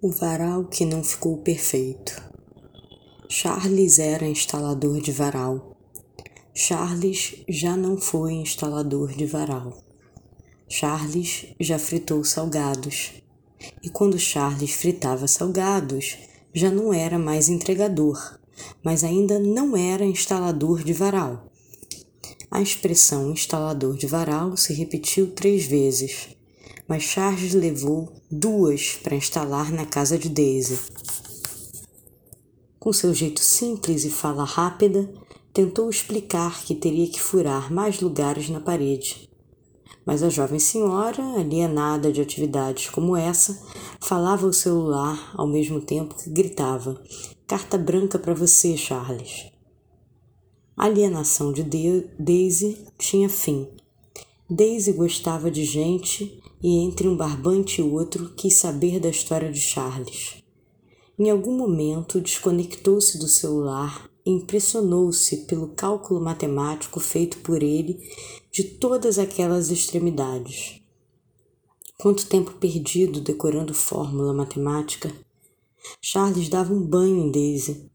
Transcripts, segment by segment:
O varal que não ficou perfeito. Charles era instalador de varal. Charles já não foi instalador de varal. Charles já fritou salgados. E quando Charles fritava salgados, já não era mais entregador, mas ainda não era instalador de varal. A expressão instalador de varal se repetiu três vezes mas Charles levou duas para instalar na casa de Daisy. Com seu jeito simples e fala rápida, tentou explicar que teria que furar mais lugares na parede. Mas a jovem senhora, alienada de atividades como essa, falava ao celular ao mesmo tempo que gritava: Carta branca para você, Charles. A alienação de Daisy tinha fim. Daisy gostava de gente e entre um barbante e outro quis saber da história de Charles. Em algum momento desconectou-se do celular e impressionou-se pelo cálculo matemático feito por ele de todas aquelas extremidades. Quanto tempo perdido decorando fórmula matemática! Charles dava um banho em Daisy.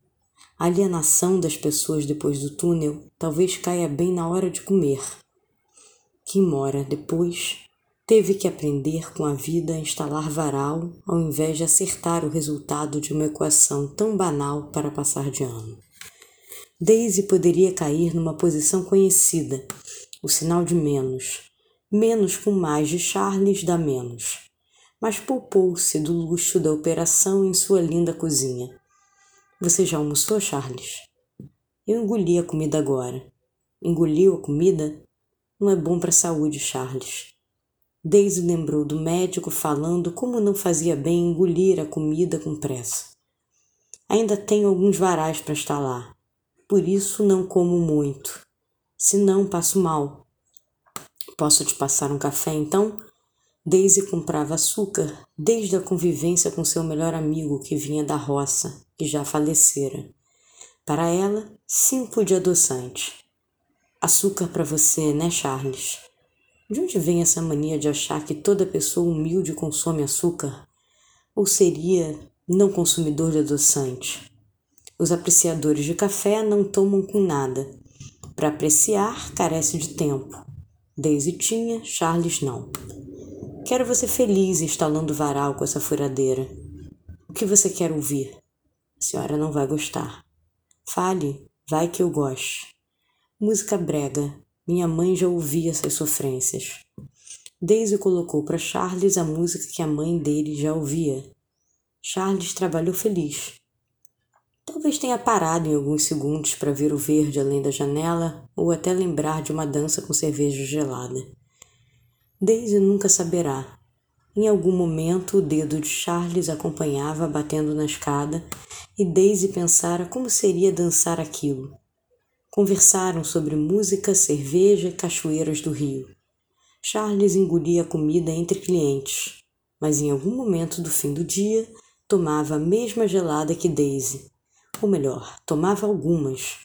A alienação das pessoas depois do túnel talvez caia bem na hora de comer. Quem mora depois Teve que aprender com a vida a instalar varal ao invés de acertar o resultado de uma equação tão banal para passar de ano. Daisy poderia cair numa posição conhecida, o sinal de menos. Menos com mais de Charles dá menos. Mas poupou-se do luxo da operação em sua linda cozinha. Você já almoçou, Charles? Eu engoli a comida agora. Engoliu a comida? Não é bom para a saúde, Charles. Daisy lembrou do médico falando como não fazia bem engolir a comida com pressa. Ainda tenho alguns varais para instalar, por isso não como muito. Senão passo mal. Posso te passar um café então? Daisy comprava açúcar desde a convivência com seu melhor amigo que vinha da roça, que já falecera. Para ela, cinco de adoçante. Açúcar para você, né, Charles? De onde vem essa mania de achar que toda pessoa humilde consome açúcar? Ou seria não consumidor de adoçante? Os apreciadores de café não tomam com nada. Para apreciar, carece de tempo. Daisy tinha, Charles não. Quero você feliz instalando varal com essa furadeira. O que você quer ouvir? A senhora não vai gostar. Fale, vai que eu goste. Música brega, minha mãe já ouvia essas sofrências. Daisy colocou para Charles a música que a mãe dele já ouvia. Charles trabalhou feliz. Talvez tenha parado em alguns segundos para ver o verde além da janela ou até lembrar de uma dança com cerveja gelada. Daisy nunca saberá. Em algum momento, o dedo de Charles acompanhava batendo na escada e Daisy pensara como seria dançar aquilo. Conversaram sobre música, cerveja e cachoeiras do Rio. Charles engolia a comida entre clientes, mas em algum momento do fim do dia tomava a mesma gelada que Daisy. Ou melhor, tomava algumas.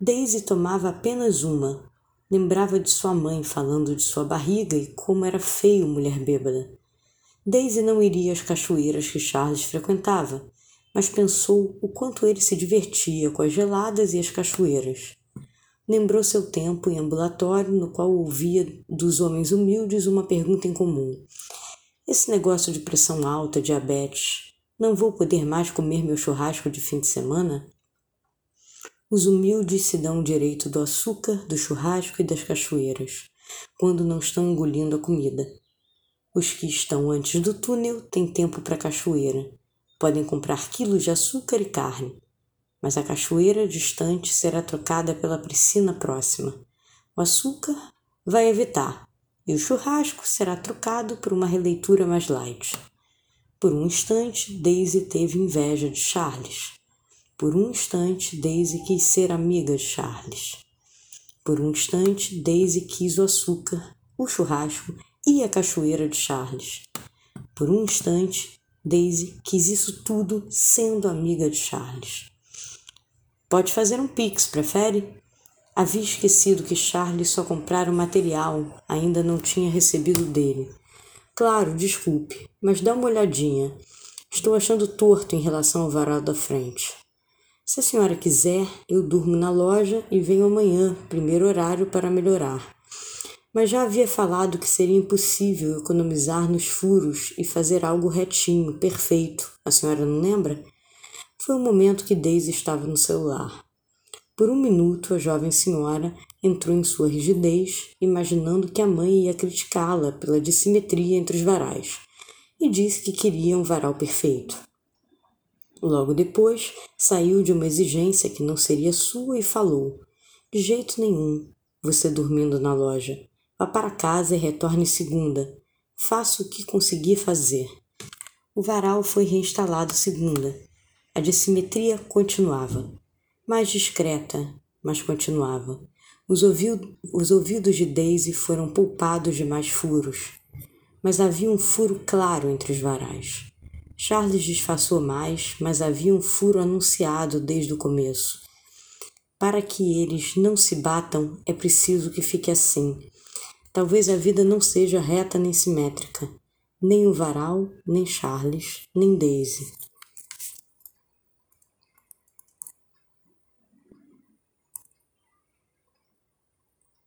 Daisy tomava apenas uma. Lembrava de sua mãe falando de sua barriga e como era feio mulher bêbada. Daisy não iria às cachoeiras que Charles frequentava, mas pensou o quanto ele se divertia com as geladas e as cachoeiras. Lembrou seu tempo em ambulatório, no qual ouvia dos homens humildes uma pergunta em comum: Esse negócio de pressão alta, diabetes, não vou poder mais comer meu churrasco de fim de semana? Os humildes se dão o direito do açúcar, do churrasco e das cachoeiras, quando não estão engolindo a comida. Os que estão antes do túnel têm tempo para cachoeira. Podem comprar quilos de açúcar e carne mas a cachoeira distante será trocada pela piscina próxima. O açúcar vai evitar, e o churrasco será trocado por uma releitura mais light. Por um instante, Daisy teve inveja de Charles. Por um instante, Daisy quis ser amiga de Charles. Por um instante, Daisy quis o açúcar, o churrasco e a cachoeira de Charles. Por um instante, Daisy quis isso tudo sendo amiga de Charles. Pode fazer um pix, prefere? Havia esquecido que Charles só comprara o material, ainda não tinha recebido dele. Claro, desculpe, mas dá uma olhadinha. Estou achando torto em relação ao varal da frente. Se a senhora quiser, eu durmo na loja e venho amanhã, primeiro horário, para melhorar. Mas já havia falado que seria impossível economizar nos furos e fazer algo retinho, perfeito. A senhora não lembra? Foi o momento que Daisy estava no celular. Por um minuto, a jovem senhora entrou em sua rigidez, imaginando que a mãe ia criticá-la pela dissimetria entre os varais, e disse que queria um varal perfeito. Logo depois, saiu de uma exigência que não seria sua e falou: De jeito nenhum, você dormindo na loja. Vá para casa e retorne segunda. Faça o que conseguir fazer. O varal foi reinstalado segunda. A dissimetria continuava. Mais discreta, mas continuava. Os, os ouvidos de Daisy foram poupados de mais furos. Mas havia um furo claro entre os varais. Charles disfarçou mais, mas havia um furo anunciado desde o começo. Para que eles não se batam, é preciso que fique assim. Talvez a vida não seja reta nem simétrica. Nem o varal, nem Charles, nem Daisy.